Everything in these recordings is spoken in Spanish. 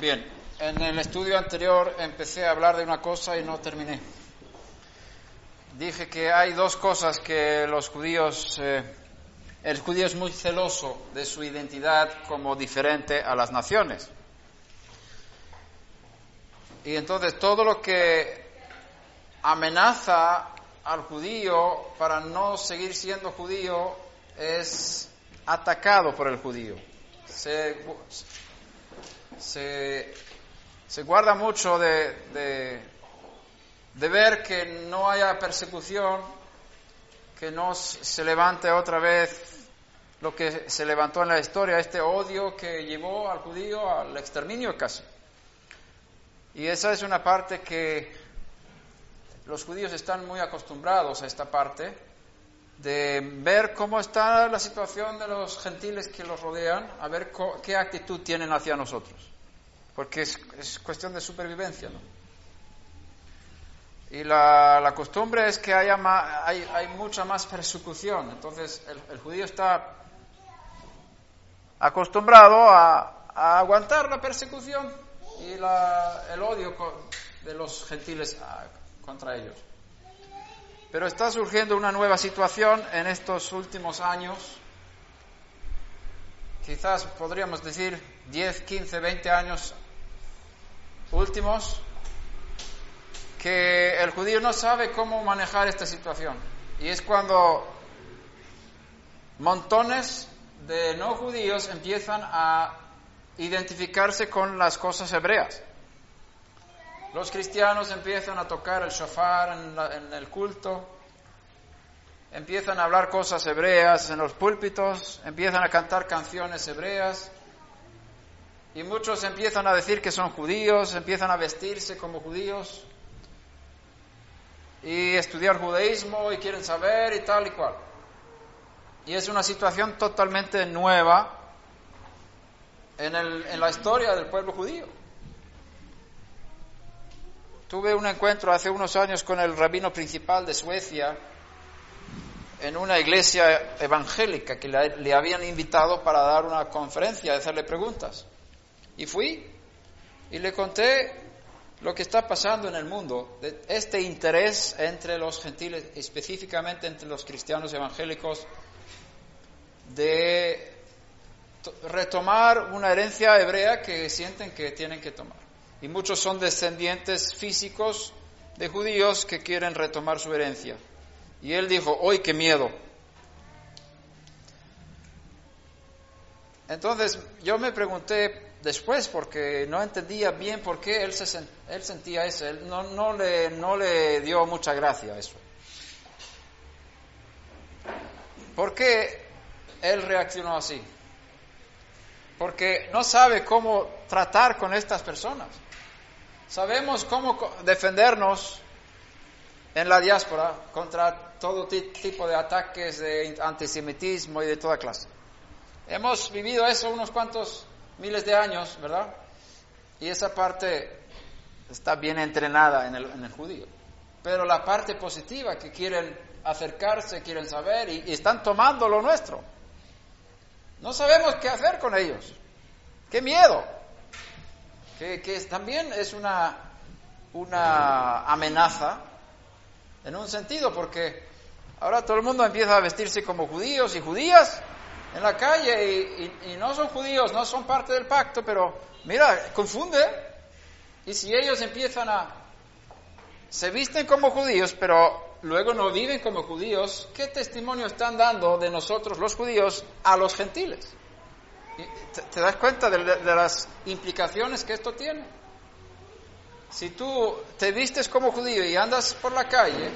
Bien, en el estudio anterior empecé a hablar de una cosa y no terminé. Dije que hay dos cosas que los judíos, eh, el judío es muy celoso de su identidad como diferente a las naciones. Y entonces todo lo que amenaza al judío para no seguir siendo judío es atacado por el judío. Se, se, se guarda mucho de, de, de, ver que no haya persecución, que no se levante otra vez lo que se levantó en la historia, este odio que llevó al judío al exterminio casi. Y esa es una parte que los judíos están muy acostumbrados a esta parte de ver cómo está la situación de los gentiles que los rodean, a ver qué actitud tienen hacia nosotros. Porque es, es cuestión de supervivencia, ¿no? Y la, costumbre es que haya hay, mucha más persecución. Entonces el, judío está acostumbrado a, aguantar la persecución y el odio de los gentiles contra ellos. Pero está surgiendo una nueva situación en estos últimos años, quizás podríamos decir 10, 15, 20 años últimos, que el judío no sabe cómo manejar esta situación. Y es cuando montones de no judíos empiezan a identificarse con las cosas hebreas. Los cristianos empiezan a tocar el shofar en, la, en, el culto, empiezan a hablar cosas hebreas en los púlpitos, empiezan a cantar canciones hebreas y muchos empiezan a decir que son judíos, empiezan a vestirse como judíos y estudiar judaísmo y quieren saber y tal y cual. Y es una situación totalmente nueva en, el, en la historia del pueblo judío. Tuve un encuentro hace unos años con el rabino principal de Suecia en una iglesia evangélica que le, habían invitado para dar una conferencia, hacerle preguntas. Y fui y le conté lo que está pasando en el mundo, este interés entre los gentiles, específicamente entre los cristianos evangélicos, de retomar una herencia hebrea que sienten que tienen que tomar y muchos son descendientes físicos de judíos que quieren retomar su herencia. Y él dijo, hoy qué miedo! Entonces yo me pregunté después, porque no entendía bien por qué él, se, él sentía eso, él no, no, le, no le dio mucha gracia a eso. ¿Por qué él reaccionó así? Porque no sabe cómo tratar con estas personas. Sabemos cómo defendernos en la diáspora contra todo tipo de ataques de antisemitismo y de toda clase. Hemos vivido eso unos cuantos miles de años, ¿verdad? Y esa parte está bien entrenada en el, en el judío. Pero la parte positiva, que quieren acercarse, quieren saber y, y están tomando lo nuestro. No sabemos qué hacer con ellos. ¡Qué miedo! Que, también es una, una amenaza en un sentido, porque ahora todo el mundo empieza a vestirse como judíos y judías en la calle y, y, y, no son judíos, no son parte del pacto, pero mira, confunde. Y si ellos empiezan a... se visten como judíos, pero luego no viven como judíos, ¿qué testimonio están dando de nosotros los judíos a los gentiles? ¿Te, das cuenta de, de, las implicaciones que esto tiene? Si tú te vistes como judío y andas por la calle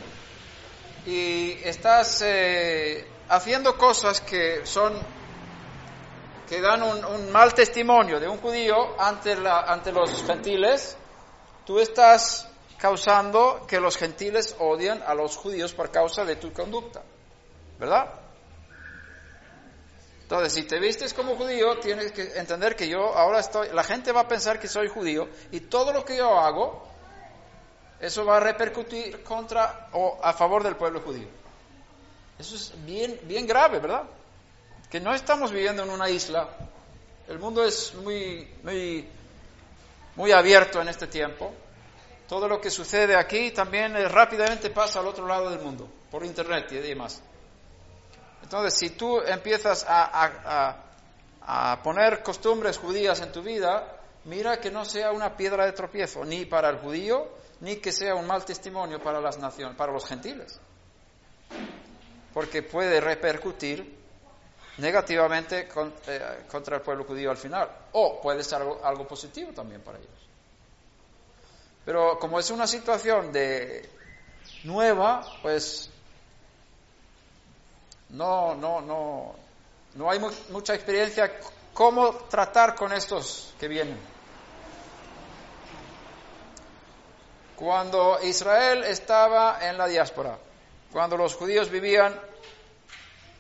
y estás eh, haciendo cosas que son que dan un, un, mal testimonio de un judío ante, la, ante los gentiles, tú estás causando que los gentiles odien a los judíos por causa de tu conducta, ¿verdad? Entonces, si te vistes como judío, tienes que entender que yo ahora estoy, la gente va a pensar que soy judío y todo lo que yo hago, eso va a repercutir contra o a favor del pueblo judío. Eso es bien, bien grave, ¿verdad? Que no estamos viviendo en una isla. El mundo es muy, muy muy abierto en este tiempo. Todo lo que sucede aquí también eh, rápidamente pasa al otro lado del mundo, por internet y demás. Entonces, si tú empiezas a, poner costumbres judías en tu vida, mira que no sea una piedra de tropiezo, ni para el judío, ni que sea un mal testimonio para las naciones, para los gentiles. Porque puede repercutir negativamente eh, contra el pueblo judío al final. O puede ser algo, positivo también para ellos. Pero como es una situación de nueva, pues no, no, no, no hay mucha experiencia cómo tratar con estos que vienen. Cuando Israel estaba en la diáspora, cuando los judíos vivían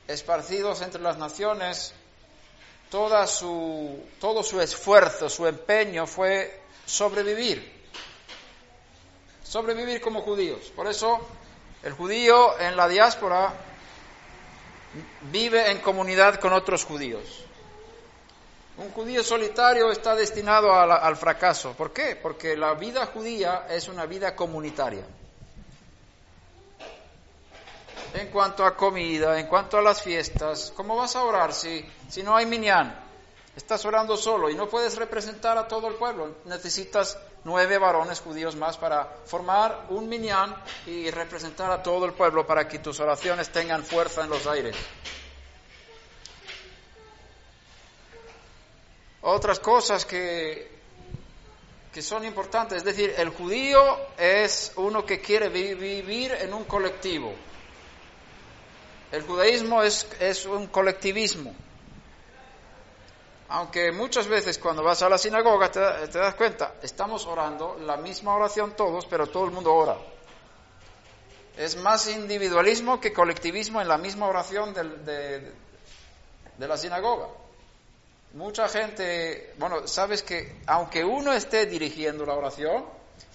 esparcidos entre las naciones, toda su, todo su esfuerzo, su empeño fue sobrevivir, sobrevivir como judíos. Por eso el judío en la diáspora vive en comunidad con otros judíos. Un judío solitario está destinado al fracaso. ¿Por qué? Porque la vida judía es una vida comunitaria en cuanto a comida, en cuanto a las fiestas. ¿Cómo vas a orar si, si no hay minyan? Estás orando solo y no puedes representar a todo el pueblo. Necesitas nueve varones judíos más para formar un minyan y representar a todo el pueblo para que tus oraciones tengan fuerza en los aires. Otras cosas que, que son importantes, es decir, el judío es uno que quiere vivir en un colectivo. El judaísmo es, es un colectivismo. Aunque muchas veces cuando vas a la sinagoga te, das cuenta, estamos orando la misma oración todos, pero todo el mundo ora. Es más individualismo que colectivismo en la misma oración de, de la sinagoga. Mucha gente, bueno, sabes que aunque uno esté dirigiendo la oración,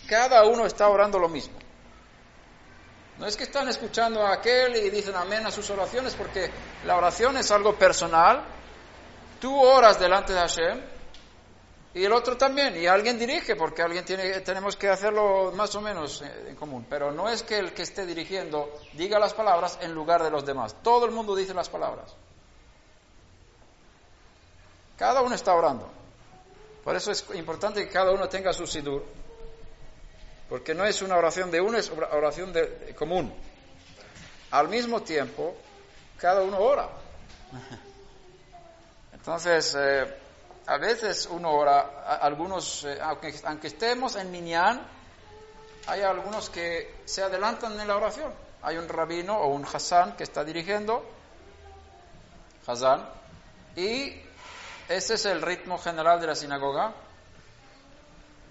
cada uno está orando lo mismo. No es que están escuchando a aquel y dicen amén a sus oraciones, porque la oración es algo personal. Tú oras delante de Hashem y el otro también, y alguien dirige, porque alguien tiene, tenemos que hacerlo más o menos en común. Pero no es que el que esté dirigiendo diga las palabras en lugar de los demás. Todo el mundo dice las palabras. Cada uno está orando. Por eso es importante que cada uno tenga su sidur porque no es una oración de uno, es una oración de, común. Al mismo tiempo, cada uno ora. Entonces, eh, a veces uno ora, algunos, eh, aunque, aunque, estemos en Minyan, hay algunos que se adelantan en la oración. Hay un rabino o un Hassan que está dirigiendo, Hassan, y ese es el ritmo general de la sinagoga.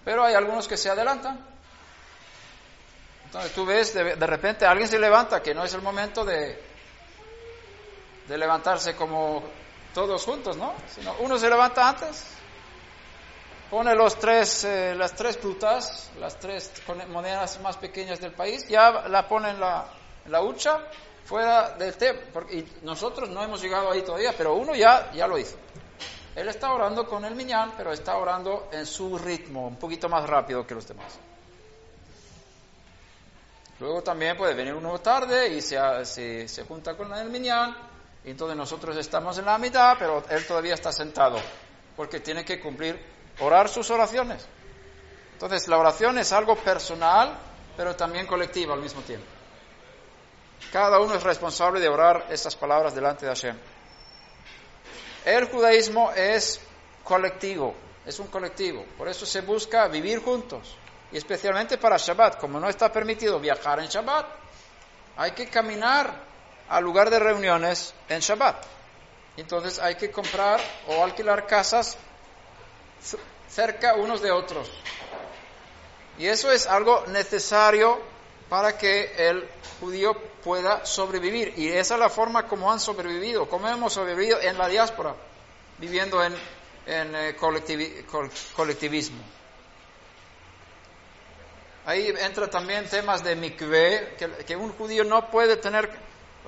Pero hay algunos que se adelantan entonces tú ves, de, repente alguien se levanta, que no es el momento de, de levantarse como todos juntos, ¿no? Sino uno se levanta antes, pone los tres, eh, las tres frutas, las tres monedas más pequeñas del país, ya la pone en la, la hucha, fuera del té, porque, y nosotros no hemos llegado ahí todavía, pero uno ya, ya lo hizo. Él está orando con el miñán, pero está orando en su ritmo, un poquito más rápido que los demás. Luego también puede venir uno tarde y se, se, junta con el y entonces nosotros estamos en la mitad, pero él todavía está sentado, porque tiene que cumplir, orar sus oraciones. Entonces la oración es algo personal, pero también colectivo al mismo tiempo. Cada uno es responsable de orar estas palabras delante de Hashem. El judaísmo es colectivo, es un colectivo, por eso se busca vivir juntos. Y especialmente para Shabbat, como no está permitido viajar en Shabbat, hay que caminar al lugar de reuniones en Shabbat. Entonces hay que comprar o alquilar casas cerca unos de otros. Y eso es algo necesario para que el judío pueda sobrevivir. Y esa es la forma como han sobrevivido, como hemos sobrevivido en la diáspora, viviendo en, en eh, colectivismo. Ahí entra también temas de mikveh, que, un judío no puede tener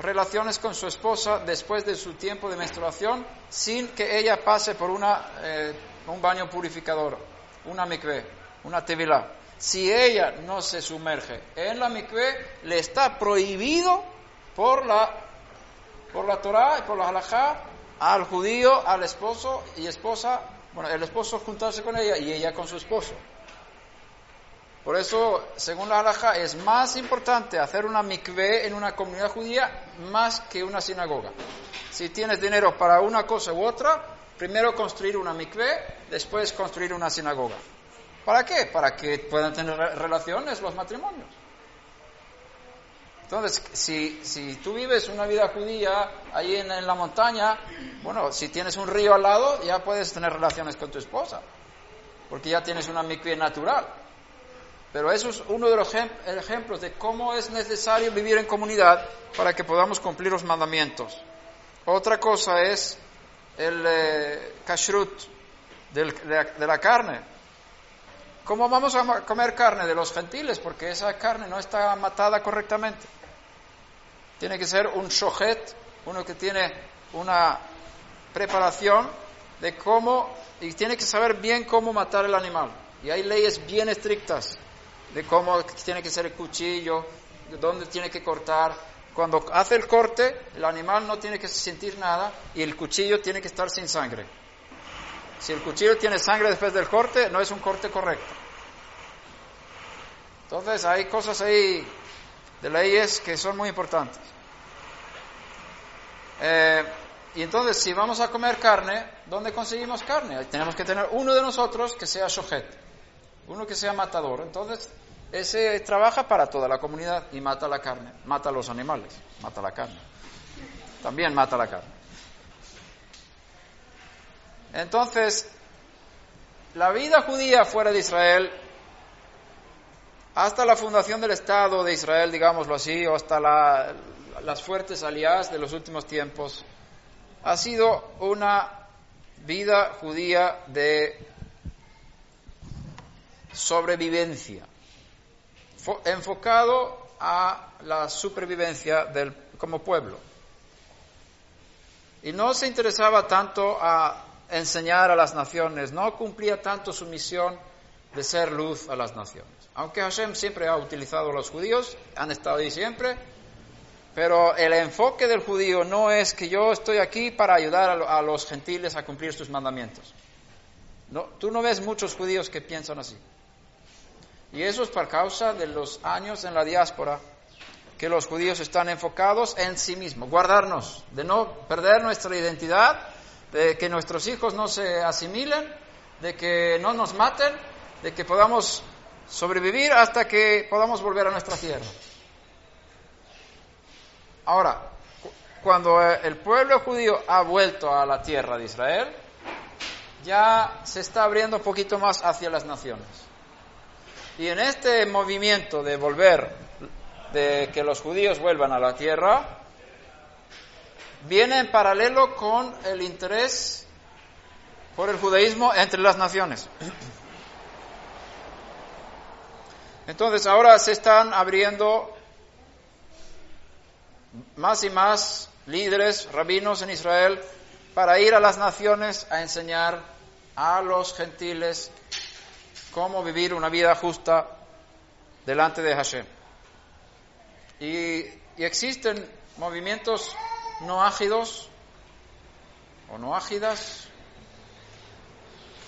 relaciones con su esposa después de su tiempo de menstruación sin que ella pase por una, eh, un baño purificador. una mikveh, una tevilá, si ella no se sumerge en la mikveh, le está prohibido por la, por la Torah y por la halajá al judío, al esposo y esposa, bueno, el esposo juntarse con ella y ella con su esposo. Por eso, según la halajá, es más importante hacer una mikveh en una comunidad judía más que una sinagoga. Si tienes dinero para una cosa u otra, primero construir una mikveh, después construir una sinagoga. ¿Para qué? Para que puedan tener relaciones los matrimonios. Entonces, si, si tú vives una vida judía ahí en, la montaña, bueno, si tienes un río al lado, ya puedes tener relaciones con tu esposa, porque ya tienes una mikveh natural. Pero eso es uno de los ejemplos de cómo es necesario vivir en comunidad para que podamos cumplir los mandamientos. Otra cosa es el eh, kashrut de la carne. ¿Cómo vamos a comer carne de los gentiles? Porque esa carne no está matada correctamente. Tiene que ser un shohet, uno que tiene una preparación de cómo, y tiene que saber bien cómo matar el animal. Y hay leyes bien estrictas de cómo tiene que ser el cuchillo, de dónde tiene que cortar. Cuando hace el corte, el animal no tiene que sentir nada y el cuchillo tiene que estar sin sangre. Si el cuchillo tiene sangre después del corte, no es un corte correcto. Entonces hay cosas ahí de leyes que son muy importantes. Eh, y entonces, si vamos a comer carne, ¿dónde conseguimos carne? Tenemos que tener uno de nosotros que sea shohet, uno que sea matador. Entonces, ese trabaja para toda la comunidad y mata la carne, mata a los animales, mata la carne. También mata la carne. Entonces, la vida judía fuera de Israel hasta la fundación del Estado de Israel, digámoslo así, o hasta las fuertes aliadas de los últimos tiempos, ha sido una vida judía de sobrevivencia, enfocado a la supervivencia del, como pueblo. Y no se interesaba tanto a enseñar a las naciones, no cumplía tanto su misión de ser luz a las naciones. Aunque Hashem siempre ha utilizado a los judíos, han estado ahí siempre, pero el enfoque del judío no es que yo estoy aquí para ayudar a los gentiles a cumplir sus mandamientos. No, tú no ves muchos judíos que piensan así. Y eso es por causa de los años en la diáspora que los judíos están enfocados en sí mismos, guardarnos, de no perder nuestra identidad, de que nuestros hijos no se asimilen, de que no nos maten, de que podamos sobrevivir hasta que podamos volver a nuestra tierra. Ahora, cuando el pueblo judío ha vuelto a la tierra de Israel, ya se está abriendo un poquito más hacia las naciones. Y en este movimiento de volver, de que los judíos vuelvan a la tierra, viene en paralelo con el interés por el judaísmo entre las naciones. Entonces ahora se están abriendo más y más líderes, rabinos en Israel, para ir a las naciones a enseñar a los gentiles cómo vivir una vida justa delante de Hashem. Y, existen movimientos no ágidos o no ágidas.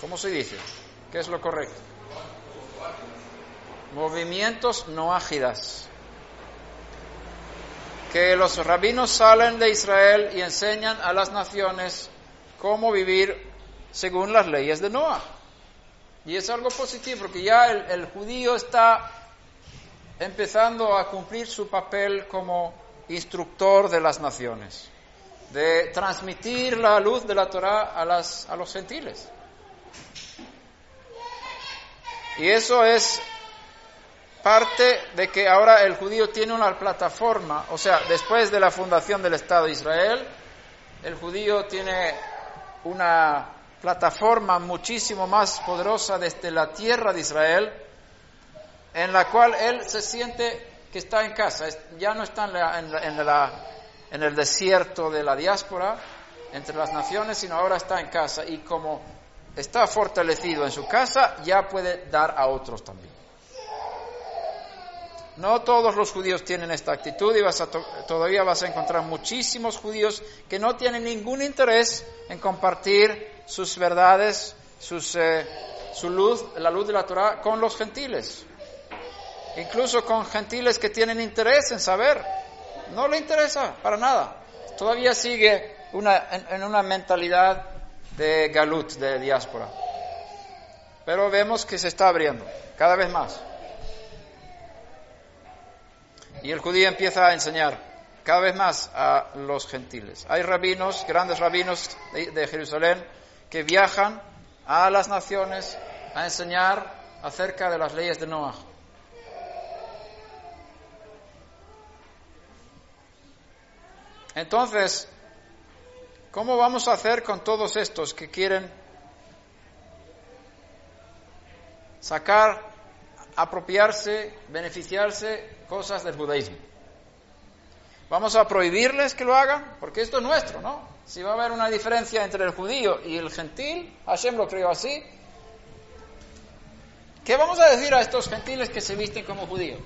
¿Cómo se dice? ¿Qué es lo correcto? movimientos no ágidas. Que los rabinos salen de Israel y enseñan a las naciones cómo vivir según las leyes de Noah. Y es algo positivo porque ya el, judío está empezando a cumplir su papel como instructor de las naciones, de transmitir la luz de la Torah a, las, a los gentiles. Y eso es parte de que ahora el judío tiene una plataforma, o sea, después de la fundación del Estado de Israel, el judío tiene una plataforma muchísimo más poderosa desde la tierra de Israel, en la cual él se siente que está en casa, ya no está en, el desierto de la diáspora entre las naciones, sino ahora está en casa y como está fortalecido en su casa, ya puede dar a otros también. No todos los judíos tienen esta actitud y vas a todavía vas a encontrar muchísimos judíos que no tienen ningún interés en compartir sus verdades, sus, eh, su luz, la luz de la Torah con los gentiles. Incluso con gentiles que tienen interés en saber. No le interesa para nada. Todavía sigue una, en una mentalidad de galut, de diáspora. Pero vemos que se está abriendo cada vez más. Y el judío empieza a enseñar cada vez más a los gentiles. Hay rabinos, grandes rabinos de, Jerusalén, que viajan a las naciones a enseñar acerca de las leyes de Noah. Entonces, ¿cómo vamos a hacer con todos estos que quieren sacar, apropiarse, beneficiarse cosas del judaísmo. Vamos a prohibirles que lo hagan, porque esto es nuestro, ¿no? Si va a haber una diferencia entre el judío y el gentil, Hashem lo creó así. ¿Qué vamos a decir a estos gentiles que se visten como judíos?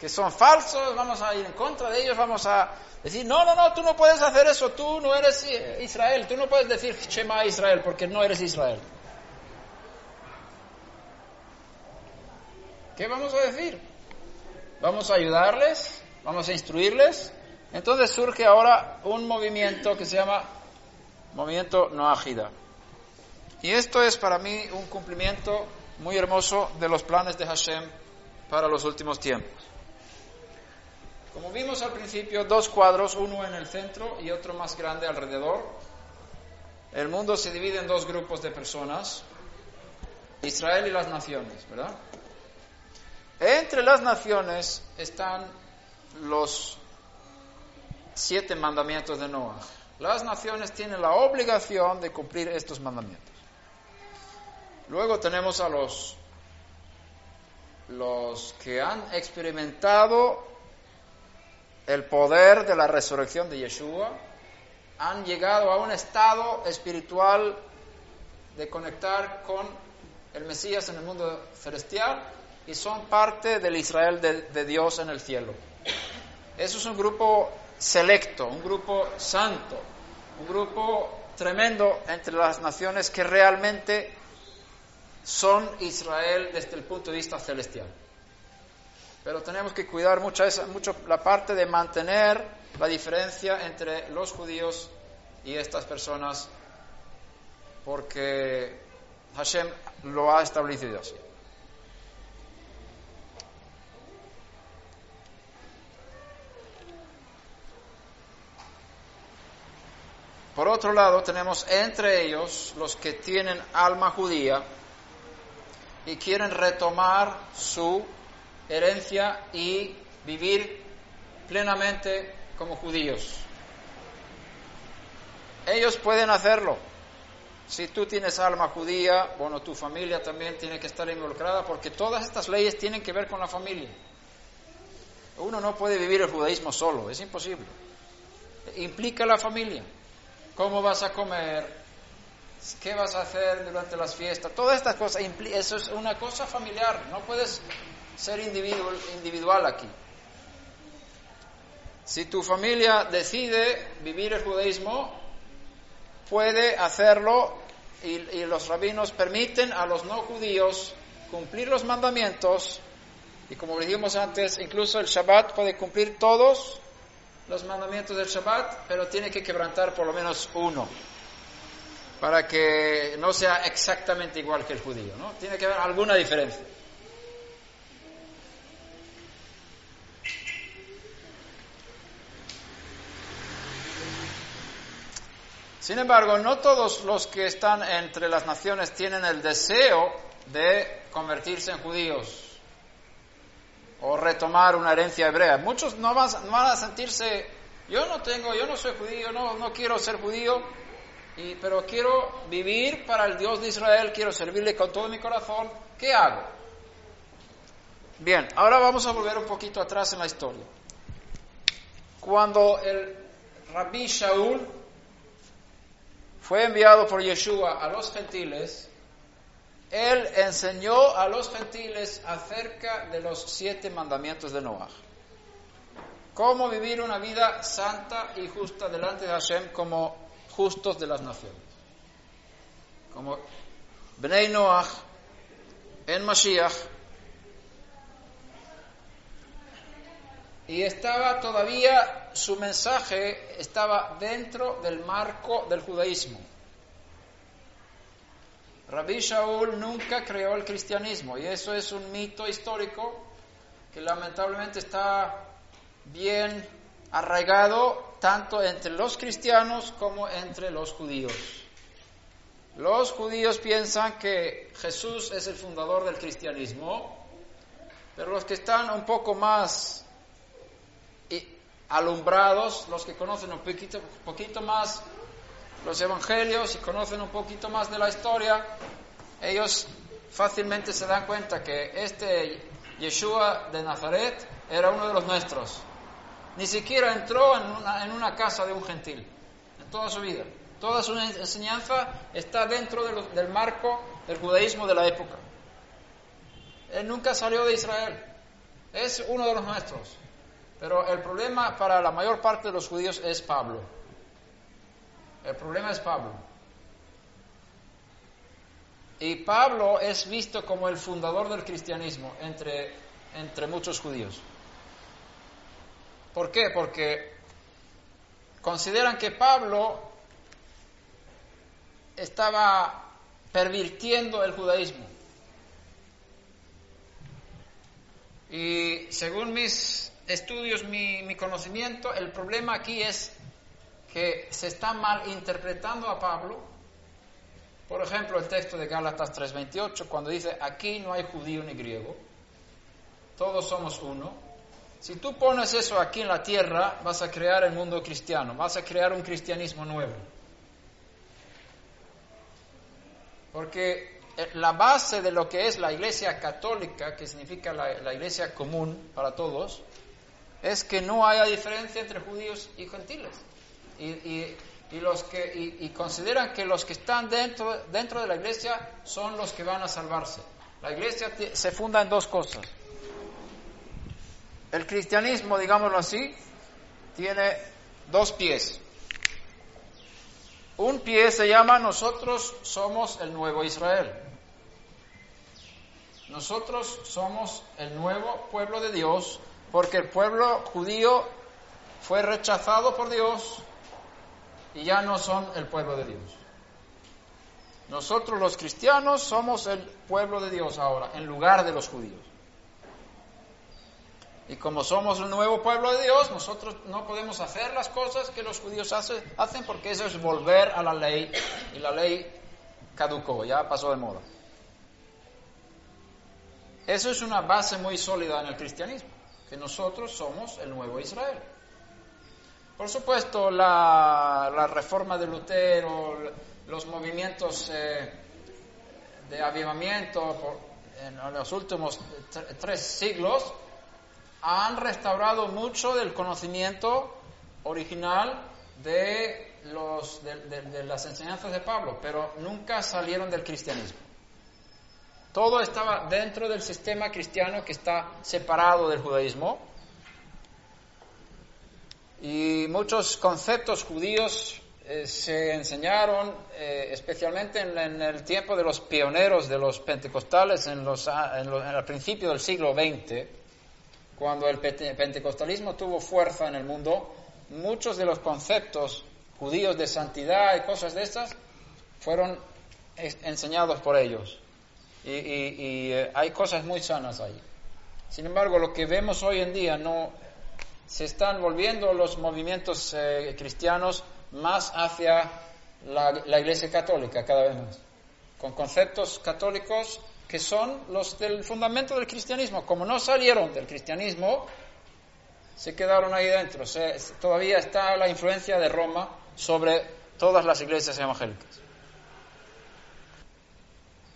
Que son falsos, vamos a ir en contra de ellos, vamos a decir, no, no, no, tú no puedes hacer eso, tú no eres Israel, tú no puedes decir Shema Israel porque no eres Israel. ¿Qué vamos a decir? Vamos a ayudarles, vamos a instruirles. Entonces surge ahora un movimiento que se llama movimiento Noahida. Y esto es para mí un cumplimiento muy hermoso de los planes de Hashem para los últimos tiempos. Como vimos al principio, dos cuadros, uno en el centro y otro más grande alrededor. El mundo se divide en dos grupos de personas, Israel y las naciones, ¿verdad? Entre las naciones están los siete mandamientos de Noah. Las naciones tienen la obligación de cumplir estos mandamientos. Luego tenemos a los, los que han experimentado el poder de la resurrección de Yeshua, han llegado a un estado espiritual de conectar con el Mesías en el mundo celestial y son parte del Israel de, Dios en el cielo. Eso es un grupo selecto, un grupo santo, un grupo tremendo entre las naciones que realmente son Israel desde el punto de vista celestial. Pero tenemos que cuidar mucho, esa, mucho la parte de mantener la diferencia entre los judíos y estas personas, porque Hashem lo ha establecido así. Por otro lado, tenemos entre ellos los que tienen alma judía y quieren retomar su herencia y vivir plenamente como judíos. Ellos pueden hacerlo. Si tú tienes alma judía, bueno, tu familia también tiene que estar involucrada porque todas estas leyes tienen que ver con la familia. Uno no puede vivir el judaísmo solo, es imposible. Implica la familia cómo vas a comer, qué vas a hacer durante las fiestas, todas estas cosas, eso es una cosa familiar, no puedes ser individual, individual aquí. Si tu familia decide vivir el judaísmo, puede hacerlo y, los rabinos permiten a los no judíos cumplir los mandamientos y como dijimos antes, incluso el Shabbat puede cumplir todos los mandamientos del Shabbat, pero tiene que quebrantar por lo menos uno, para que no sea exactamente igual que el judío, ¿no? Tiene que haber alguna diferencia. Sin embargo, no todos los que están entre las naciones tienen el deseo de convertirse en judíos o retomar una herencia hebrea. Muchos no van, a sentirse, yo no tengo, yo no soy judío, no, no quiero ser judío, y, pero quiero vivir para el Dios de Israel, quiero servirle con todo mi corazón. ¿Qué hago? Bien, ahora vamos a volver un poquito atrás en la historia. Cuando el rabí Shaul fue enviado por Yeshua a los gentiles, él enseñó a los gentiles acerca de los siete mandamientos de Noah. Cómo vivir una vida santa y justa delante de Hashem como justos de las naciones. Como Bnei Noach en Mashiach. Y estaba todavía, su mensaje estaba dentro del marco del judaísmo. Rabbi Shaul nunca creó el cristianismo y eso es un mito histórico que lamentablemente está bien arraigado tanto entre los cristianos como entre los judíos. Los judíos piensan que Jesús es el fundador del cristianismo, pero los que están un poco más alumbrados, los que conocen un poquito, poquito más los evangelios y conocen un poquito más de la historia, ellos fácilmente se dan cuenta que este Yeshua de Nazaret era uno de los nuestros. Ni siquiera entró en una casa de un gentil en toda su vida. Toda su enseñanza está dentro del marco del judaísmo de la época. Él nunca salió de Israel. Es uno de los nuestros. Pero el problema para la mayor parte de los judíos es Pablo. El problema es Pablo. Y Pablo es visto como el fundador del cristianismo entre, entre muchos judíos. ¿Por qué? Porque consideran que Pablo estaba pervirtiendo el judaísmo. Y según mis estudios, mi, mi conocimiento, el problema aquí es que se está mal interpretando a Pablo. Por ejemplo, el texto de Gálatas 3:28, cuando dice, aquí no hay judío ni griego, todos somos uno. Si tú pones eso aquí en la tierra, vas a crear el mundo cristiano, vas a crear un cristianismo nuevo. Porque eh, la base de lo que es la iglesia católica, que significa la, iglesia común para todos, es que no haya diferencia entre judíos y gentiles y, los que, y, consideran que los que están dentro, dentro de la iglesia son los que van a salvarse. La iglesia se funda en dos cosas. El cristianismo, digámoslo así, tiene dos pies. Un pie se llama nosotros somos el nuevo Israel. Nosotros somos el nuevo pueblo de Dios porque el pueblo judío fue rechazado por Dios y ya no son el pueblo de Dios. Nosotros los cristianos somos el pueblo de Dios ahora, en lugar de los judíos. Y como somos el nuevo pueblo de Dios, nosotros no podemos hacer las cosas que los judíos hacen porque eso es volver a la ley y la ley caducó, ya pasó de moda. Eso es una base muy sólida en el cristianismo, que nosotros somos el nuevo Israel. Por supuesto, la, reforma de Lutero, los movimientos eh, de avivamiento en los últimos tres siglos han restaurado mucho del conocimiento original de, los, de las enseñanzas de Pablo, pero nunca salieron del cristianismo. Todo estaba dentro del sistema cristiano que está separado del judaísmo y muchos conceptos judíos eh, se enseñaron, eh, especialmente en, el tiempo de los pioneros de los pentecostales, en los, en principio del siglo XX, cuando el pentecostalismo tuvo fuerza en el mundo, muchos de los conceptos judíos de santidad y cosas de estas fueron enseñados por ellos. Y, y eh, hay cosas muy sanas ahí. Sin embargo, lo que vemos hoy en día no se están volviendo los movimientos eh, cristianos más hacia la, la, Iglesia Católica cada vez más, con conceptos católicos que son los del fundamento del cristianismo. Como no salieron del cristianismo, se quedaron ahí dentro. todavía está la influencia de Roma sobre todas las iglesias evangélicas.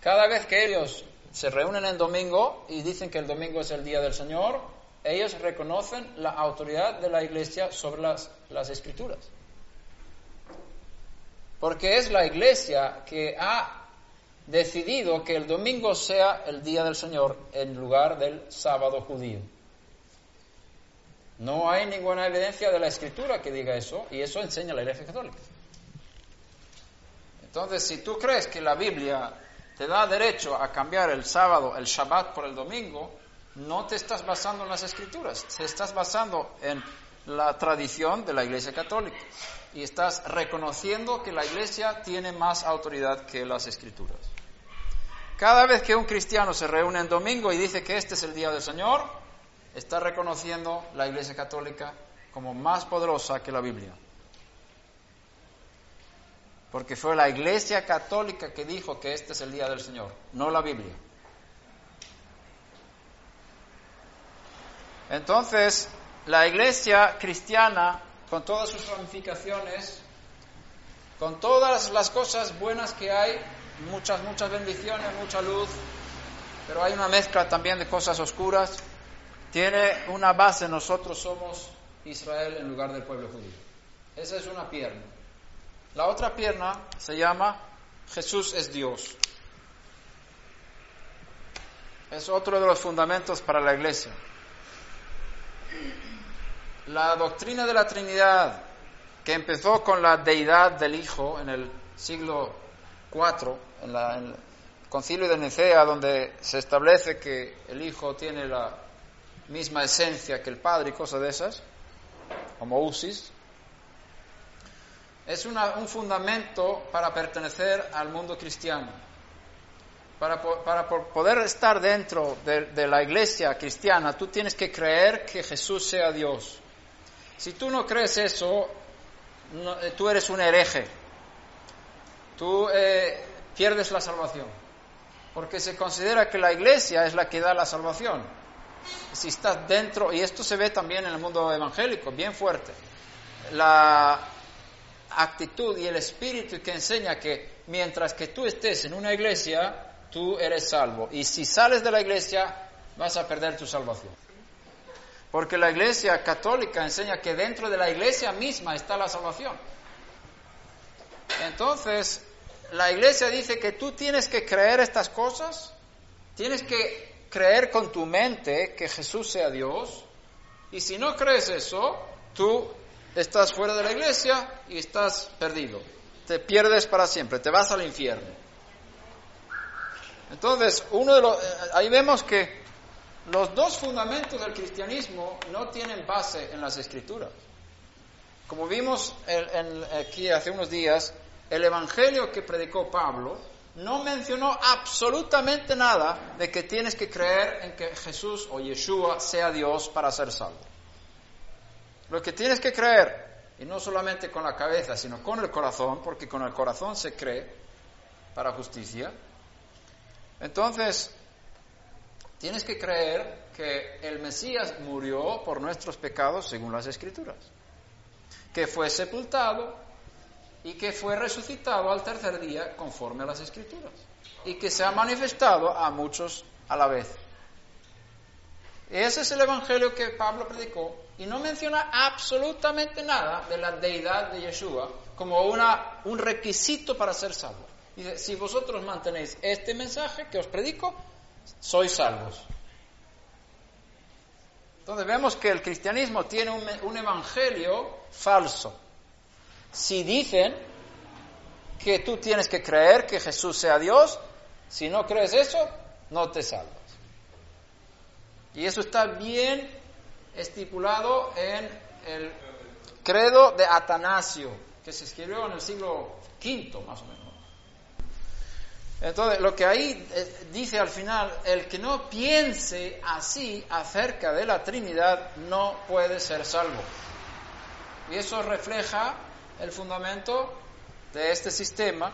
Cada vez que ellos se reúnen en domingo y dicen que el domingo es el día del Señor, ellos reconocen la autoridad de la Iglesia sobre las, las escrituras. porque es la iglesia que ha decidido que el domingo sea el día del Señor en lugar del sábado judío. No hay ninguna evidencia de la escritura que diga eso y eso enseña la Iglesia Católica. Entonces, si tú crees que la Biblia te da derecho a cambiar el sábado, el Shabbat por el domingo, no te estás basando en las escrituras, te estás basando en la tradición de la Iglesia Católica y estás reconociendo que la Iglesia tiene más autoridad que las escrituras. Cada vez que un cristiano se reúne en domingo y dice que este es el día del Señor, está reconociendo la Iglesia Católica como más poderosa que la Biblia. Porque fue la Iglesia Católica que dijo que este es el día del Señor, no la Biblia. Entonces, la Iglesia cristiana, con todas sus ramificaciones, con todas las cosas buenas que hay, muchas, muchas bendiciones, mucha luz, pero hay una mezcla también de cosas oscuras, tiene una base, nosotros somos Israel en lugar del pueblo judío. Esa es una pierna. La otra pierna se llama Jesús es Dios. Es otro de los fundamentos para la iglesia. La doctrina de la Trinidad, que empezó con la deidad del Hijo en el siglo IV, en, el concilio de Nicea, donde se establece que el Hijo tiene la misma esencia que el Padre y cosas de esas, como Usis, es un fundamento para pertenecer al mundo cristiano. Para, poder estar dentro de, la iglesia cristiana, tú tienes que creer que Jesús sea Dios. Si tú no crees eso, eh, tú eres un hereje. Tú eh, pierdes la salvación. Porque se considera que la iglesia es la que da la salvación. Si estás dentro, y esto se ve también en el mundo evangélico, bien fuerte. La actitud y el espíritu que enseña que mientras que tú estés en una iglesia, tú eres salvo. Y si sales de la iglesia, vas a perder tu salvación. Porque la iglesia católica enseña que dentro de la iglesia misma está la salvación. Entonces, la iglesia dice que tú tienes que creer estas cosas, tienes que creer con tu mente que Jesús sea Dios, y si no crees eso, tú estás fuera de la iglesia y estás perdido. Te pierdes para siempre, te vas al infierno. Entonces, uno de los, eh, ahí vemos que los dos fundamentos del cristianismo no tienen base en las escrituras. Como vimos aquí hace unos días, el evangelio que predicó Pablo no mencionó absolutamente nada de que tienes que creer en que Jesús o Yeshua sea Dios para ser salvo. Lo que tienes que creer, y no solamente con la cabeza, sino con el corazón, porque con el corazón se cree para justicia, entonces, tienes que creer que el Mesías murió por nuestros pecados según las Escrituras, que fue sepultado y que fue resucitado al tercer día conforme a las Escrituras, y que se ha manifestado a muchos a la vez. Ese es el Evangelio que Pablo predicó y no menciona absolutamente nada de la deidad de Yeshua como una, un requisito para ser salvo. Dice, si vosotros mantenéis este mensaje que os predico, sois salvos. Entonces vemos que el cristianismo tiene un, un evangelio falso. Si dicen que tú tienes que creer que Jesús sea Dios, si no crees eso, no te salvas. Y eso está bien estipulado en el credo de Atanasio, que se escribió en el siglo V, más o menos. Entonces, lo que ahí eh, dice al final, el que no piense así acerca de la Trinidad no puede ser salvo. Y eso refleja el fundamento de este sistema,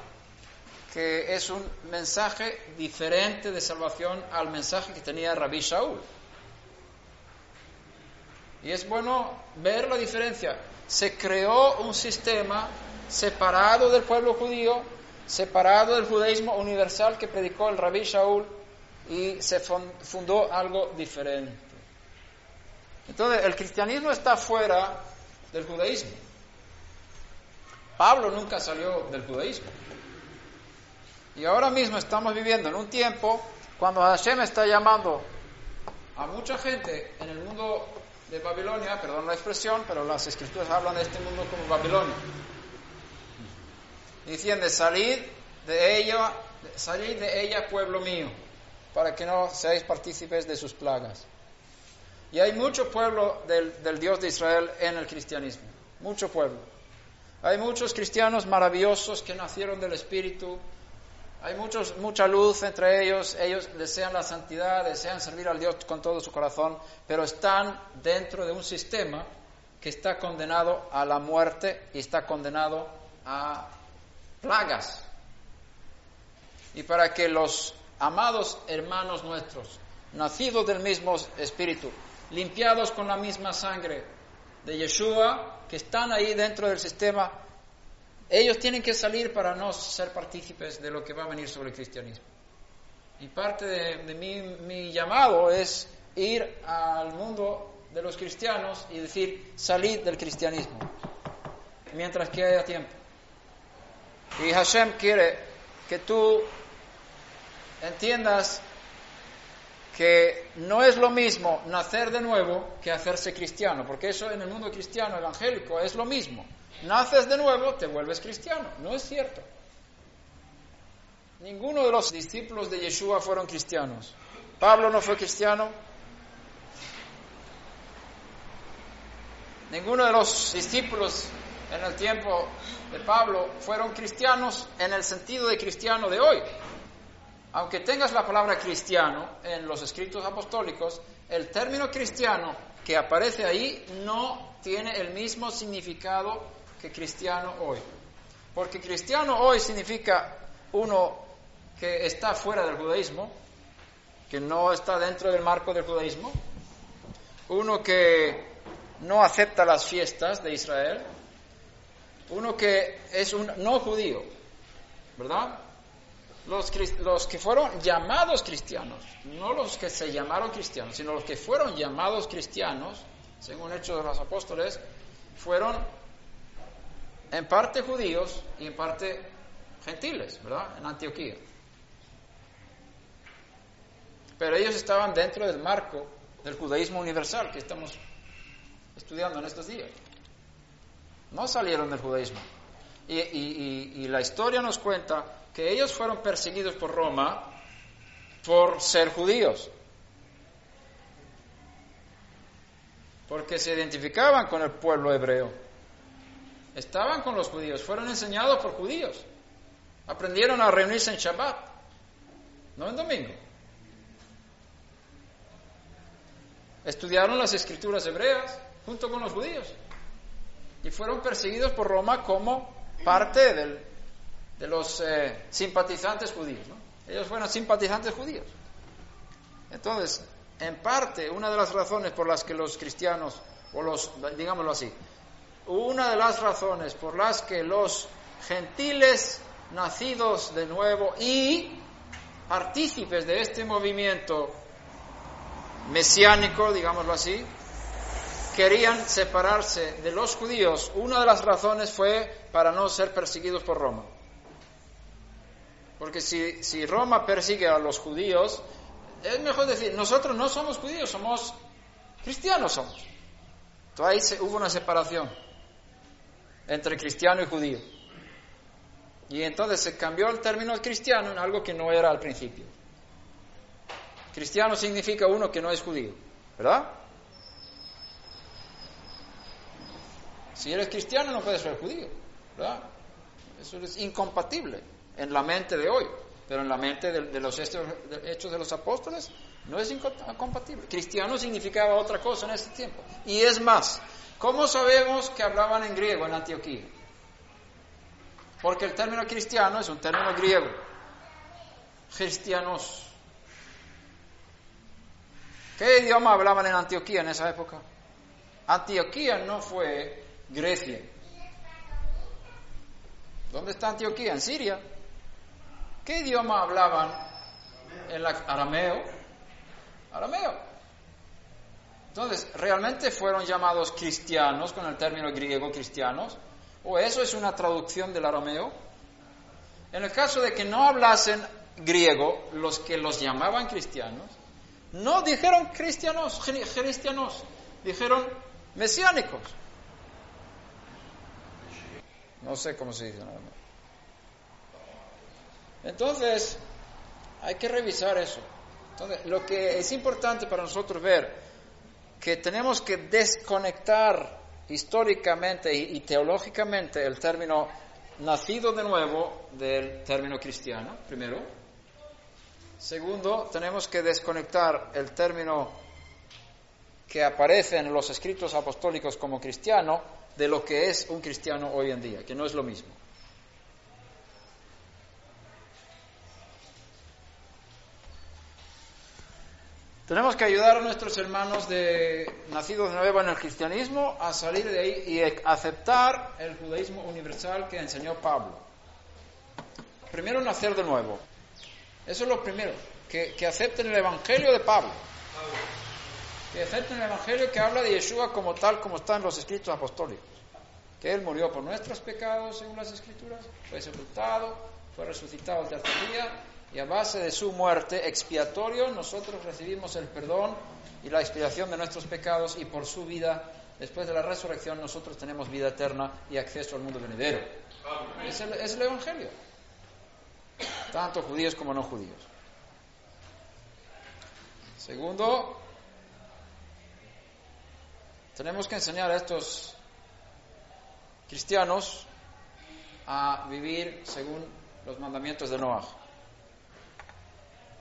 que es un mensaje diferente de salvación al mensaje que tenía Rabí Shaul. Y es bueno ver la diferencia. Se creó un sistema separado del pueblo judío separado del judaísmo universal que predicó el rabí Shaul y se fundó algo diferente. Entonces, el cristianismo está fuera del judaísmo. Pablo nunca salió del judaísmo. Y ahora mismo estamos viviendo en un tiempo cuando Hashem está llamando a mucha gente en el mundo de Babilonia, perdón la expresión, pero las escrituras hablan de este mundo como Babilonia. Diciendo, salid de ella, salid de ella, pueblo mío, para que no seáis partícipes de sus plagas. Y hay mucho pueblo del, del Dios de Israel en el cristianismo, mucho pueblo. Hay muchos cristianos maravillosos que nacieron del Espíritu, hay muchos, mucha luz entre ellos, ellos desean la santidad, desean servir al Dios con todo su corazón, pero están dentro de un sistema que está condenado a la muerte y está condenado a plagas. Y para que los amados hermanos nuestros, nacidos del mismo espíritu, limpiados con la misma sangre de Yeshua, que están ahí dentro del sistema, ellos tienen que salir para no ser partícipes de lo que va a venir sobre el cristianismo. Y parte de, mi, mi, llamado es ir al mundo de los cristianos y decir, salid del cristianismo, mientras que haya tiempo. Y Hashem quiere que tú entiendas que no es lo mismo nacer de nuevo que hacerse cristiano, porque eso en el mundo cristiano evangélico es lo mismo naces de nuevo, te vuelves cristiano. No es cierto. Ninguno de los discípulos de Yeshua fueron cristianos. Pablo no fue cristiano. Ninguno de los discípulos en el tiempo de Pablo fueron cristianos en el sentido de cristiano de hoy. Aunque tengas la palabra cristiano en los escritos apostólicos, el término cristiano que aparece ahí no tiene el mismo significado cristiano hoy. Porque cristiano hoy significa uno que está fuera del judaísmo, que no está dentro del marco del judaísmo, uno que no acepta las fiestas de Israel, uno que es un no judío, ¿verdad? Los, que fueron llamados cristianos, no los que se llamaron cristianos, sino los que fueron llamados cristianos, según Hechos de los Apóstoles, fueron en parte judíos y en parte gentiles, ¿verdad? En Antioquía. Pero ellos estaban dentro del marco del judaísmo universal que estamos estudiando en estos días. No salieron del judaísmo. Y, la historia nos cuenta que ellos fueron perseguidos por Roma por ser judíos. Porque se identificaban con el pueblo hebreo. Estaban con los judíos, fueron enseñados por judíos. Aprendieron a reunirse en Shabbat, no en domingo. Estudiaron las escrituras hebreas junto con los judíos y fueron perseguidos por Roma como parte de los eh, simpatizantes judíos. Ellos fueron simpatizantes judíos. Entonces, en parte, una de las razones por las que los cristianos, o los, digámoslo así, una de las razones por las que los gentiles nacidos de nuevo y partícipes de este movimiento mesiánico, digámoslo así, querían separarse de los judíos, una de las razones fue para no ser perseguidos por Roma. Porque si, Roma persigue a los judíos, es mejor decir, nosotros no somos judíos, somos cristianos somos. Entonces ahí hubo una separación entre cristiano y judío. Y entonces se cambió el término cristiano en algo que no era al principio. Cristiano significa uno que no es judío, ¿verdad? Si eres cristiano no puedes ser judío, ¿verdad? Eso es incompatible en la mente de hoy, pero en la mente de, los hechos de los apóstoles no es incompatible. Cristiano significaba otra cosa en ese tiempo. Y es más, ¿Cómo sabemos que hablaban en griego en Antioquía? Porque el término cristiano es un término griego. Cristianos. ¿Qué idioma hablaban en Antioquía en esa época? Antioquía no fue Grecia. ¿Dónde está Antioquía? En Siria. ¿Qué idioma hablaban en la arameo? Arameo. Entonces, ¿realmente fueron llamados cristianos con el término griego cristianos? ¿O eso es una traducción del arameo? En el caso de que no hablasen griego, los que los llamaban cristianos, no dijeron cristianos, cristianos, dijeron mesiánicos. No sé cómo se dice nada más. Entonces, hay que revisar eso. Entonces, lo que es importante para nosotros ver, que tenemos que desconectar históricamente y, teológicamente el término nacido de nuevo del término cristiano, primero. Segundo, tenemos que desconectar el término que aparece en los escritos apostólicos como cristiano de lo que es un cristiano hoy en día, que no es lo mismo. Tenemos que ayudar a nuestros hermanos de nacidos de nuevo en el cristianismo a salir de ahí y aceptar el judaísmo universal que enseñó Pablo. Primero nacer de nuevo. Eso es lo primero, que, que acepten el evangelio de Pablo. Que acepten el evangelio que habla de Yeshua como tal, como está en los escritos apostólicos. Que Él murió por nuestros pecados, según las escrituras, fue sepultado, fue resucitado el tercer día y a base de su muerte expiatorio nosotros recibimos el perdón y la expiación de nuestros pecados y por su vida, después de la resurrección, nosotros tenemos vida eterna y acceso al mundo venidero. Es el, es el Evangelio, tanto judíos como no judíos. Segundo, tenemos que enseñar a estos cristianos a vivir según los mandamientos de Noah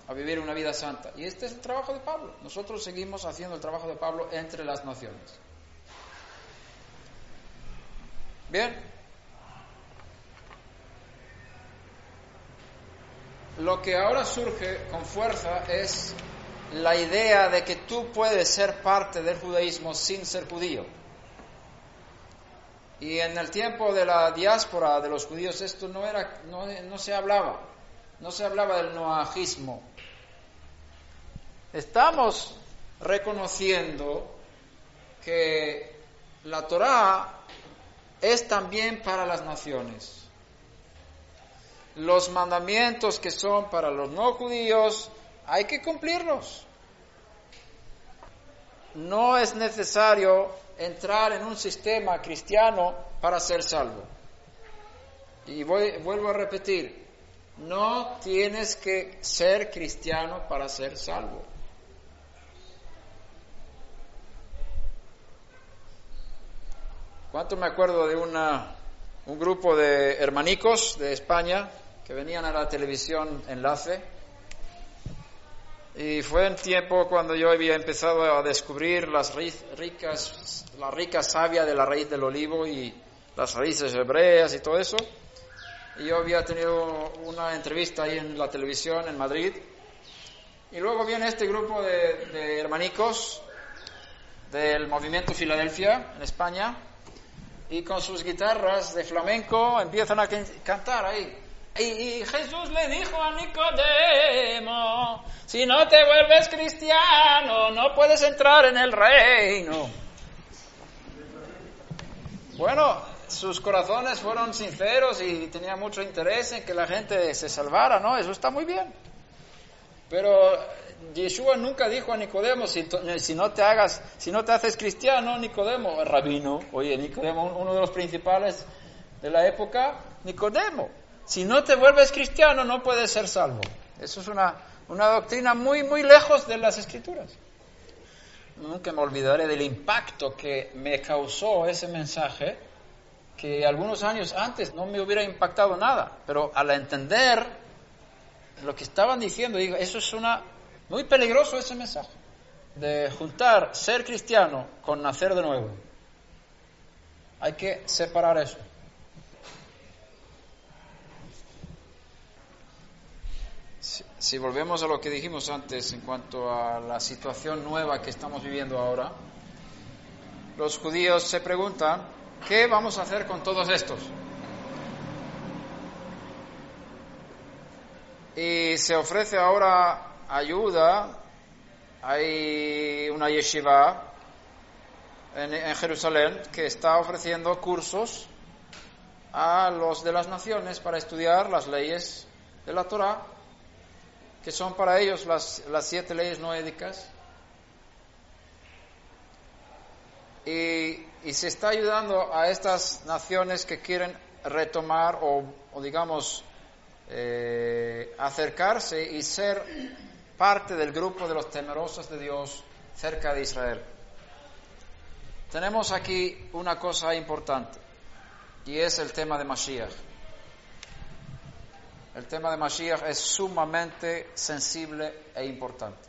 a vivir una vida santa. Y este es el trabajo de Pablo. Nosotros seguimos haciendo el trabajo de Pablo entre las naciones. Bien. Lo que ahora surge con fuerza es la idea de que tú puedes ser parte del judaísmo sin ser judío. Y en el tiempo de la diáspora de los judíos esto no era no, no se hablaba. No se hablaba del noajismo, estamos reconociendo que la Torá es también para las naciones. Los mandamientos que son para los no judíos hay que cumplirlos. No es necesario entrar en un sistema cristiano para ser salvo. Y vuelvo a repetir, no tienes que ser cristiano para ser salvo. ¿Cuánto me acuerdo de un grupo de hermanicos de España que venían a la televisión enlace? Y fue en tiempo cuando yo había empezado a descubrir las ricas, la rica savia de la raíz del olivo y las raíces hebreas y todo eso. Y yo había tenido una entrevista ahí en la televisión en Madrid. Y luego viene este grupo de, de hermanicos del movimiento Filadelfia en España y con sus guitarras de flamenco empiezan a cantar ahí. Y, Jesús le dijo a Nicodemo, si no te vuelves cristiano, no puedes entrar en el reino. Bueno, sus corazones fueron sinceros y tenía mucho interés en que la gente se salvara, ¿no? Eso está muy bien. Pero Yeshua nunca dijo a Nicodemo, si, no te hagas, si no te haces cristiano, Nicodemo, rabino, oye, Nicodemo, uno de los principales de la época, Nicodemo, si no te vuelves cristiano no puedes ser salvo. Eso es una, una doctrina muy, muy lejos de las escrituras. Nunca me olvidaré del impacto que me causó ese mensaje, que algunos años antes no me hubiera impactado nada, pero al entender lo que estaban diciendo, digo, eso es una muy peligroso ese mensaje de juntar ser cristiano con nacer de nuevo. Hay que separar eso. Si, volvemos a lo que dijimos antes en cuanto a la situación nueva que estamos viviendo ahora, los judíos se preguntan, ¿qué vamos a hacer con todos estos? Y se ofrece ahora ayuda, hay una yeshiva en, Jerusalén que está ofreciendo cursos a los de las naciones para estudiar las leyes de la Torah, que son para ellos las, las siete leyes noédicas. Y, y, se está ayudando a estas naciones que quieren retomar o, digamos, eh, acercarse y ser parte del grupo de los temerosos de Dios cerca de Israel. Tenemos aquí una cosa importante y es el tema de Mashiach. El tema de Mashiach es sumamente sensible e importante.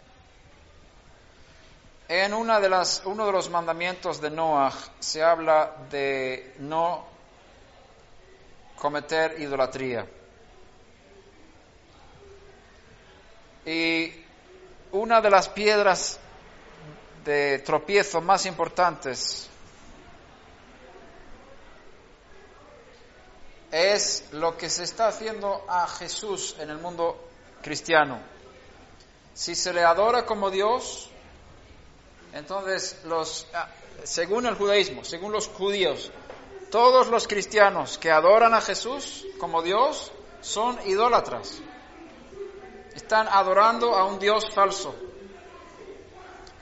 En una de las, uno de los mandamientos de Noah se habla de no cometer idolatría. Y una de las piedras de tropiezo más importantes es lo que se está haciendo a Jesús en el mundo cristiano. Si se le adora como Dios, entonces los, ah, según el judaísmo, según los judíos, todos los cristianos que adoran a Jesús como Dios son idólatras. Están adorando a un Dios falso.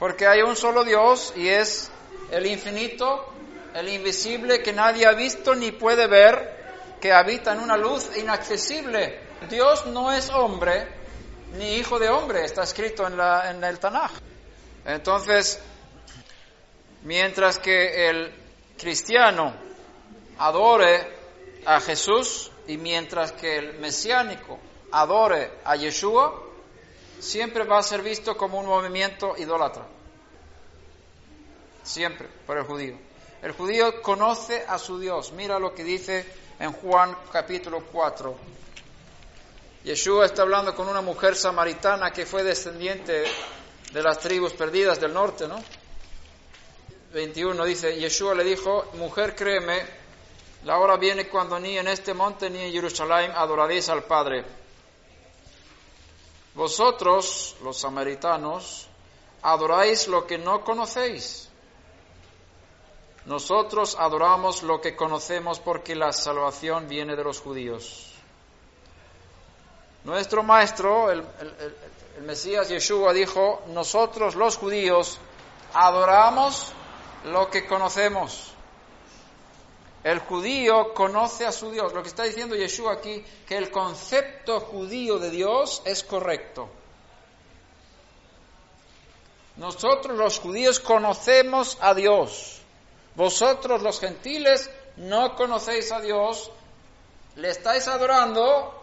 Porque hay un solo Dios y es el infinito, el invisible que nadie ha visto ni puede ver, que habita en una luz inaccesible. Dios no es hombre ni hijo de hombre, está escrito en, la, en el Tanaj. Entonces, mientras que el cristiano adore a Jesús y mientras que el mesiánico adore a Yeshua, siempre va a ser visto como un movimiento idólatra. Siempre, por el judío. El judío conoce a su Dios. Mira lo que dice en Juan capítulo 4. Yeshua está hablando con una mujer samaritana que fue descendiente de las tribus perdidas del norte, ¿no? 21 dice, Yeshua le dijo, mujer créeme, la hora viene cuando ni en este monte ni en Jerusalén adoraréis al Padre. Vosotros, los samaritanos, adoráis lo que no conocéis. Nosotros adoramos lo que conocemos porque la salvación viene de los judíos. Nuestro maestro, el, Mesías Yeshua, dijo, nosotros los judíos adoramos lo que conocemos. El judío conoce a su Dios. Lo que está diciendo Yeshua aquí, que el concepto judío de Dios es correcto. Nosotros los judíos conocemos a Dios. Vosotros los gentiles no conocéis a Dios, le estáis adorando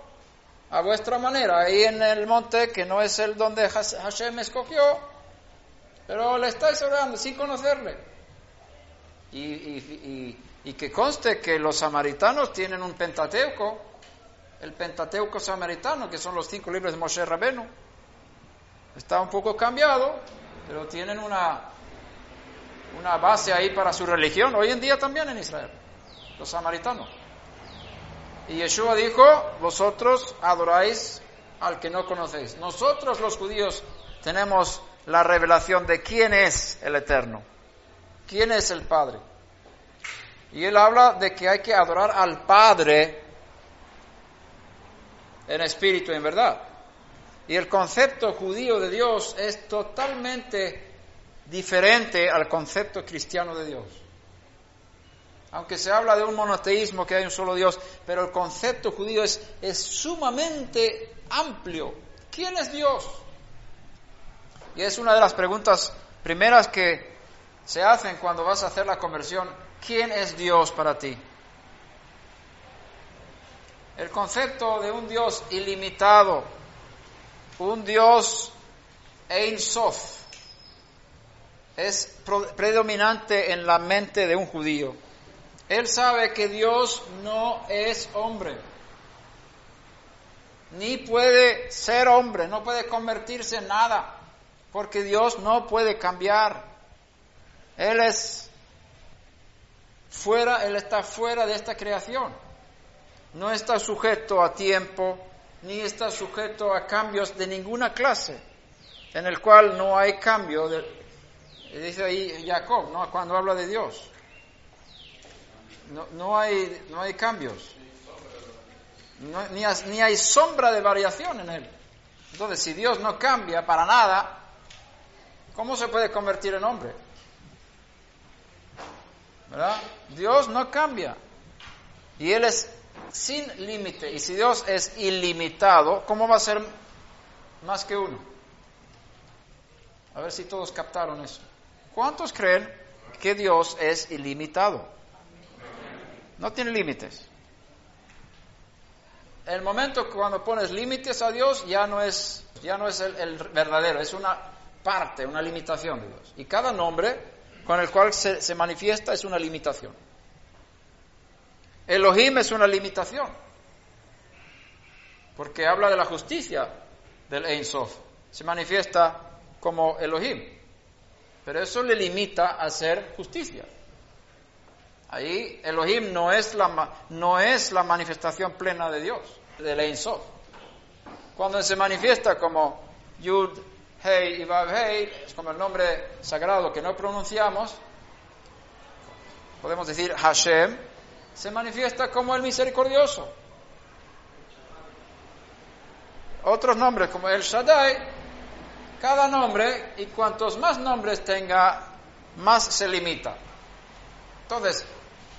a vuestra manera, ahí en el monte que no es el donde Hashem escogió, pero le estáis adorando sin conocerle. Y, que conste que los samaritanos tienen un pentateuco, el pentateuco samaritano, que son los cinco libros de Moshe Rabenu. Está un poco cambiado, pero tienen una, una base ahí para su religión, hoy en día también en Israel, los samaritanos. Y Yeshua dijo, vosotros adoráis al que no conocéis. Nosotros los judíos tenemos la revelación de quién es el Eterno, quién es el Padre. Y él habla de que hay que adorar al Padre en espíritu en verdad. Y el concepto judío de Dios es totalmente diferente al concepto cristiano de Dios. Aunque se habla de un monoteísmo, que hay un solo Dios, pero el concepto judío es, es sumamente amplio. ¿Quién es Dios? Y es una de las preguntas primeras que se hacen cuando vas a hacer la conversión. ¿Quién es Dios para ti? El concepto de un Dios ilimitado, un Dios Ein Sof, es predominante en la mente de un judío. Él sabe que Dios no es hombre, ni puede ser hombre, no puede convertirse en nada, porque Dios no puede cambiar. Él es fuera, Él está fuera de esta creación. No está sujeto a tiempo, ni está sujeto a cambios de ninguna clase, en el cual no hay cambio de, dice ahí Jacob, ¿no? Cuando habla de Dios. No, no hay, no hay cambios. Ni, ni hay sombra de variación en él. Entonces, si Dios no cambia para nada, ¿cómo se puede convertir en hombre? ¿Verdad? Dios no cambia. Y Él es sin límite. Y si Dios es ilimitado, ¿cómo va a ser más que uno? A ver si todos captaron eso. ¿Cuántos creen que Dios es ilimitado? No tiene límites. El momento cuando pones límites a Dios ya no es, ya no es el, el verdadero, es una parte, una limitación de Dios. Y cada nombre con el cual se, se manifiesta es una limitación. Elohim es una limitación, porque habla de la justicia del Ein Sof. Se manifiesta como Elohim, pero eso le limita a ser justicia. Ahí Elohim no es la, no es la manifestación plena de Dios, del Ein Sof. Cuando se manifiesta como Yud, Hei y Vav Hei, es como el nombre sagrado que no pronunciamos, podemos decir Hashem, se manifiesta como el misericordioso. Otros nombres como El Shaddai, cada nombre, y cuantos más nombres tenga, más se limita. Entonces,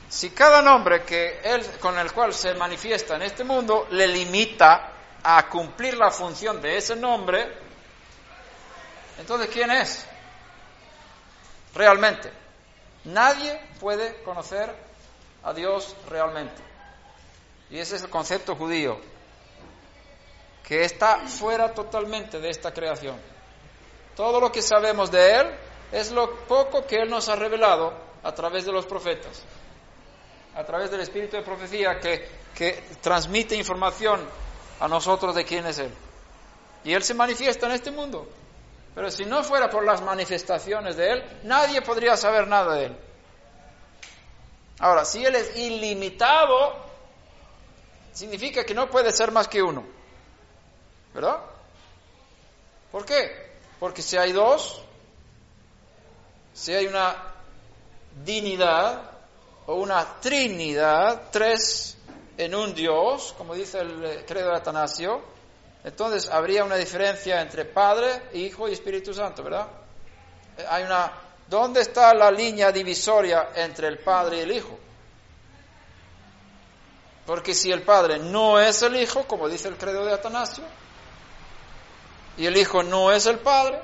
si cada nombre que él, con el cual se manifiesta en este mundo le limita a cumplir la función de ese nombre, entonces ¿quién es? Realmente. Nadie puede conocer a Dios realmente. Y ese es el concepto judío, que está fuera totalmente de esta creación. Todo lo que sabemos de Él es lo poco que Él nos ha revelado a través de los profetas, a través del espíritu de profecía que, que transmite información a nosotros de quién es Él. Y Él se manifiesta en este mundo. Pero si no fuera por las manifestaciones de Él, nadie podría saber nada de Él. Ahora, si Él es ilimitado, significa que no puede ser más que uno. ¿Verdad? ¿Por qué? Porque si hay dos, si hay una dignidad o una trinidad, tres en un Dios, como dice el eh, credo de Atanasio, entonces habría una diferencia entre Padre, Hijo y Espíritu Santo, ¿verdad? Eh, Hay una ¿Dónde está la línea divisoria entre el Padre y el Hijo? Porque si el Padre no es el Hijo, como dice el credo de Atanasio, y el Hijo no es el Padre,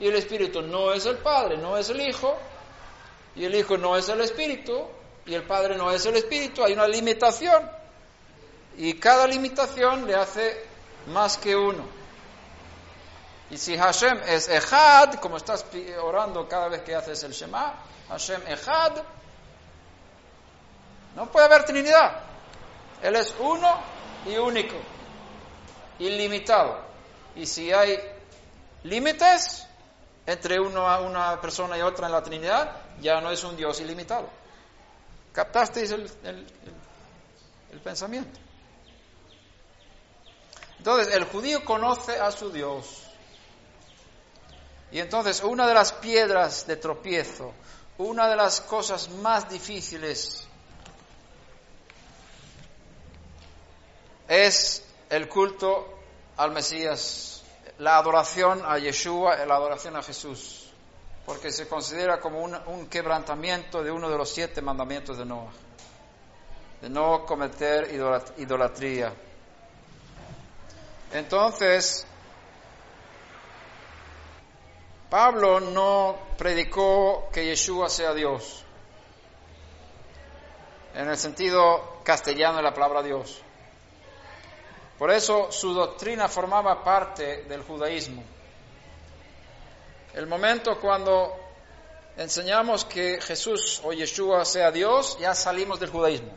y el Espíritu no es el Padre, no es el Hijo, y el Hijo no es el Espíritu, y el Padre no es el Espíritu, hay una limitación. Y cada limitación le hace más que uno. Y si Hashem es Echad, como estás orando cada vez que haces el Shema, Hashem Echad, no puede haber Trinidad. Él es uno y único, ilimitado. Y si hay límites entre uno, una persona y otra en la Trinidad, ya no es un Dios ilimitado. ¿Captasteis el, el- el- pensamiento? Entonces, el judío conoce a su Dios. Y entonces, una de las piedras de tropiezo, una de las cosas más difíciles es el culto al Mesías, la adoración a Yeshua, la adoración a Jesús, porque se considera como un, un quebrantamiento de uno de los siete mandamientos de Noah, de no cometer idolat- idolatría. Entonces, Pablo no predicó que Yeshua sea Dios, en el sentido castellano de la palabra Dios. Por eso su doctrina formaba parte del judaísmo. El momento cuando enseñamos que Jesús o Yeshua sea Dios, ya salimos del judaísmo.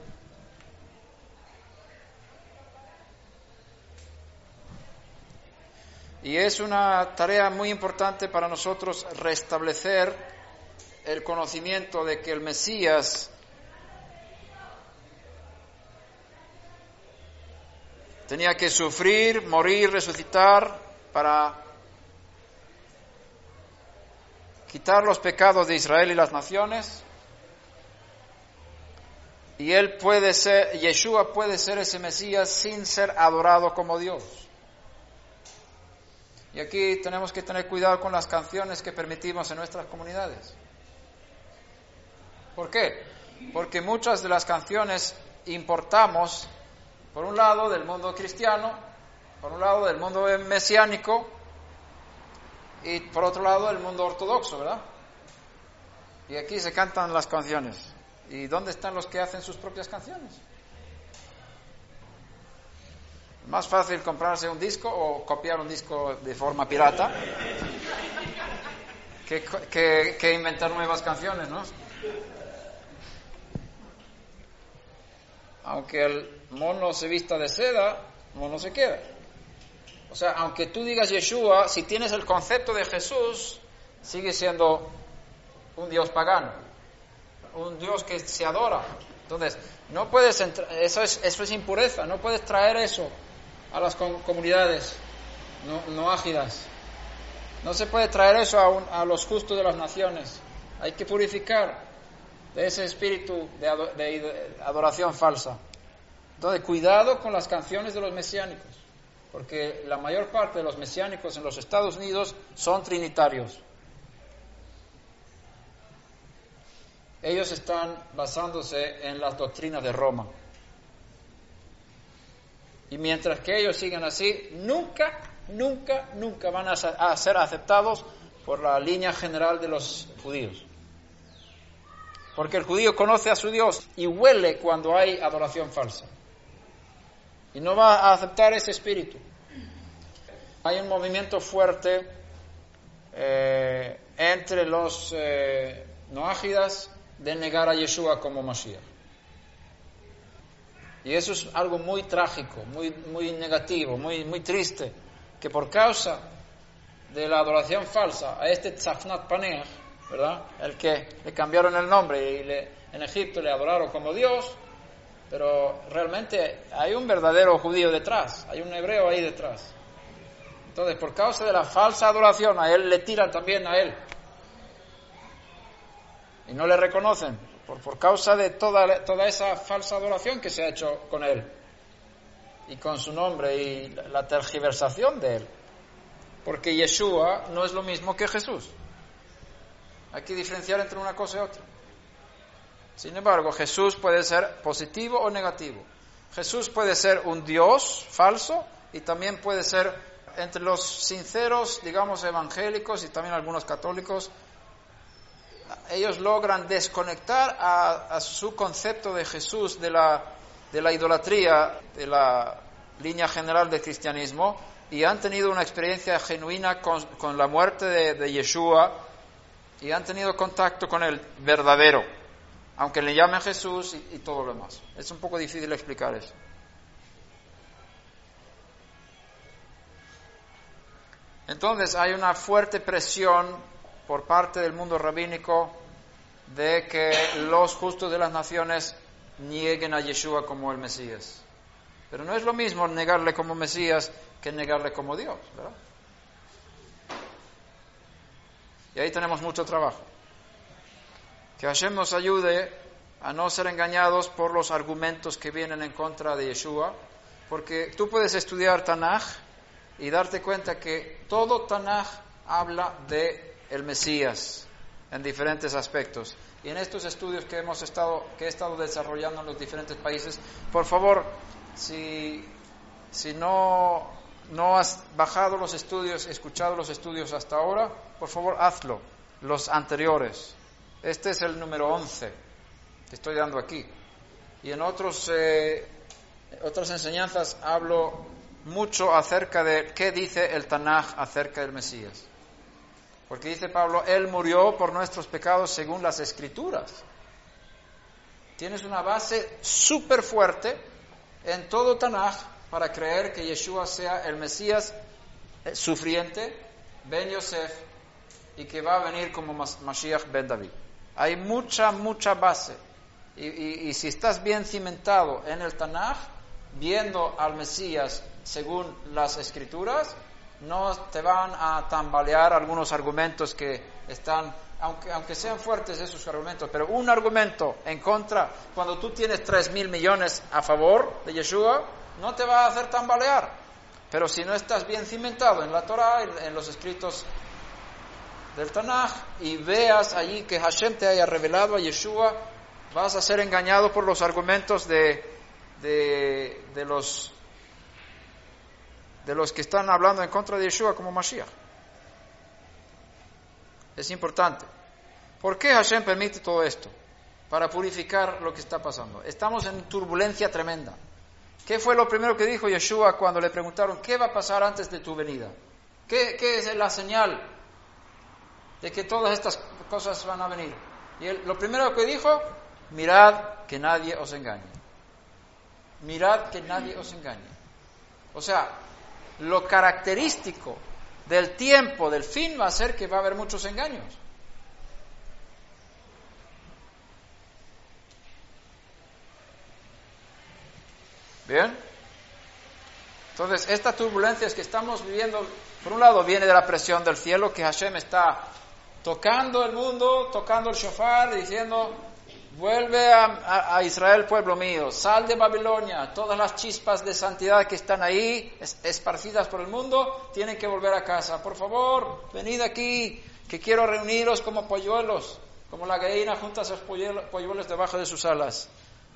Y es una tarea muy importante para nosotros restablecer el conocimiento de que el Mesías tenía que sufrir, morir, resucitar para quitar los pecados de Israel y las naciones Y él puede ser, Yeshua puede ser ese Mesías sin ser adorado como Dios. Y aquí tenemos que tener cuidado con las canciones que permitimos en nuestras comunidades. ¿Por qué? Porque muchas de las canciones importamos, por un lado, del mundo cristiano, por un lado, del mundo mesiánico, y por otro lado, del mundo ortodoxo, ¿verdad? Y aquí se cantan las canciones. ¿Y dónde están los que hacen sus propias canciones? Más fácil comprarse un disco o copiar un disco de forma pirata que, que inventar nuevas canciones, ¿no? Aunque el mono se vista de seda, mono se queda. O sea, aunque tú digas Yeshua, si tienes el concepto de Jesús, sigue siendo un Dios pagano, un Dios que se adora. Entonces, no puedes entrar, eso es, eso es impureza, no puedes traer eso a las comunidades no, ágidas. No se puede traer eso a, a, los justos de las naciones. Hay que purificar de ese espíritu de adoración falsa. Entonces, cuidado con las canciones de los mesiánicos, porque la mayor parte de los mesiánicos en los Estados Unidos son trinitarios. ellos están basándose en las doctrinas de Roma. Y mientras que ellos sigan así, nunca, nunca, nunca van a ser aceptados por la línea general de los judíos. Porque el judío conoce a su Dios y huele cuando hay adoración falsa. Y no va a aceptar ese espíritu. Hay un movimiento fuerte eh, entre los eh, noágidas de negar a Yeshua como Mashiach. Y eso es algo muy trágico, muy, muy negativo, muy, muy triste, que por causa de la adoración falsa a este Tzafnat Paneach, ¿verdad? El que le cambiaron el nombre y le, en Egipto le adoraron como Dios, pero realmente hay un verdadero judío detrás, hay un hebreo ahí detrás. Entonces, por causa de la falsa adoración, a él le tiran también a él y no le reconocen por, por causa de toda, toda esa falsa adoración que se ha hecho con él y con su nombre y la tergiversación de él. Porque Yeshua no es lo mismo que Jesús. Hay que diferenciar entre una cosa y otra. Sin embargo, Jesús puede ser positivo o negativo. Jesús puede ser un Dios falso y también puede ser entre los sinceros, digamos, evangélicos y también algunos católicos, ellos logran desconectar a, su concepto de Jesús de la, de la idolatría, de la línea general del cristianismo, y han tenido una experiencia genuina con, la muerte de, Yeshua y han tenido contacto con el verdadero, aunque le llamen Jesús y, y todo lo demás. Es un poco difícil explicar eso. Entonces hay una fuerte presión por parte del mundo rabínico de que los justos de las naciones nieguen a Yeshua como el Mesías. Pero no es lo mismo negarle como Mesías que negarle como Dios, ¿verdad? Y ahí tenemos mucho trabajo. Que Hashem nos ayude a no ser engañados por los argumentos que vienen en contra de Yeshua, porque tú puedes estudiar Tanaj y darte cuenta que todo Tanaj habla de el Mesías en diferentes aspectos. Y en estos estudios que hemos estado, que he estado desarrollando en los diferentes países, por favor, si, si no, no has bajado los estudios, escuchado los estudios hasta ahora, por favor hazlo, los anteriores. Este es el número 11 que estoy dando aquí. Y en otros, eh, otras enseñanzas hablo mucho acerca de qué dice el Tanaj acerca del Mesías. Porque dice Pablo, Él murió por nuestros pecados según las escrituras. Tienes una base súper fuerte en todo Tanaj para creer que Yeshua sea el Mesías eh, sufriente, Ben Yosef, y que va a venir como Mashiach Ben David. Hay mucha, mucha base. Y, si estás bien cimentado en el Tanaj, viendo al Mesías según las escrituras, no te van a tambalear algunos argumentos que están, aunque, aunque sean fuertes esos argumentos, pero un argumento en contra, cuando tú tienes tres mil millones a favor de Yeshua, no te va a hacer tambalear. Pero si no estás bien cimentado en la Torah, en, los escritos del Tanaj, y veas allí que Hashem te haya revelado a Yeshua, vas a ser engañado por los argumentos de, de, de los de los que están hablando en contra de Yeshua como Mashiach. Es importante. ¿Por qué Hashem permite todo esto? Para purificar lo que está pasando. Estamos en turbulencia tremenda. ¿Qué fue lo primero que dijo Yeshua cuando le preguntaron qué va a pasar antes de tu venida? ¿Qué, es la señal de que todas estas cosas van a venir? Y lo primero que dijo, mirad que nadie os engañe. Mirad que nadie os engañe. O sea, lo característico del tiempo, del fin, va a ser que va a haber muchos engaños. Bien. Entonces, estas turbulencias que estamos viviendo, por un lado, viene de la presión del cielo, que Hashem está tocando el mundo, tocando el shofar, diciendo, Vuelve a, Israel, pueblo mío, sal de Babilonia, todas las chispas de santidad que están ahí, esparcidas por el mundo, tienen que volver a casa. Por favor, venid aquí, que quiero reuniros como polluelos, como la gallina junta a sus polluelos debajo de sus alas.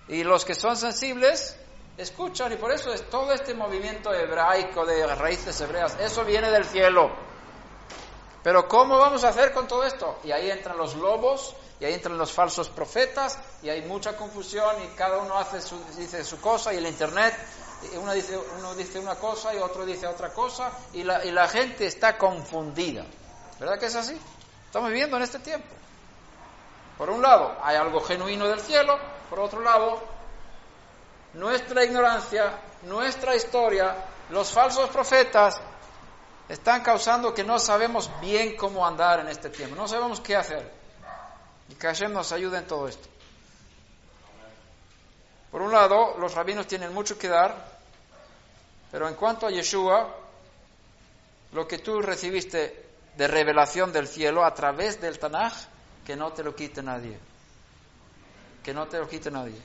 Y los que son sensibles, escuchan, y por eso es todo este movimiento hebraico de raíces hebreas, eso viene del cielo. Pero ¿cómo vamos a hacer con todo esto? Y ahí entran los lobos y ahí entran los falsos profetas y hay mucha confusión y cada uno hace su, dice su cosa y el internet uno dice, uno dice una cosa y otro dice otra cosa y la, y la gente está confundida. ¿Verdad que es así? Estamos viviendo en este tiempo. Por un lado, hay algo genuino del cielo, por otro lado, nuestra ignorancia, nuestra historia, los falsos profetas están causando que no sabemos bien cómo andar en este tiempo, no sabemos qué hacer. Y que Hashem nos ayude en todo esto. Por un lado, los rabinos tienen mucho que dar, pero en cuanto a Yeshua, lo que tú recibiste de revelación del cielo a través del Tanaj, que no te lo quite nadie. Que no te lo quite nadie.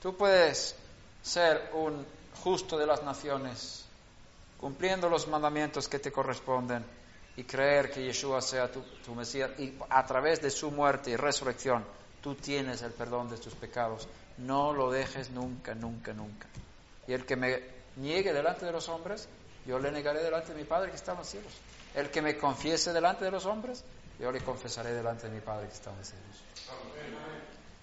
Tú puedes ser un justo de las naciones, cumpliendo los mandamientos que te corresponden y creer que Yeshua sea tu, Mesías y a través de su muerte y resurrección tú tienes el perdón de tus pecados. No lo dejes nunca, nunca, nunca. Y el que me niegue delante de los hombres, yo le negaré delante de mi Padre que está en los cielos. El que me confiese delante de los hombres, yo le confesaré delante de mi Padre que está en los cielos.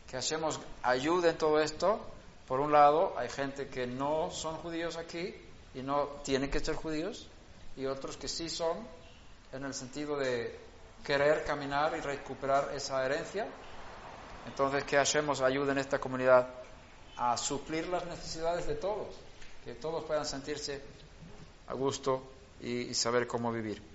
Que hacemos ayuda en todo esto. Por un lado, hay gente que no son judíos aquí y no tienen que ser judíos, y otros que sí son en el sentido de querer caminar y recuperar esa herencia. Entonces, que hacemos ayuda en esta comunidad a suplir las necesidades de todos, que todos puedan sentirse a gusto y saber cómo vivir.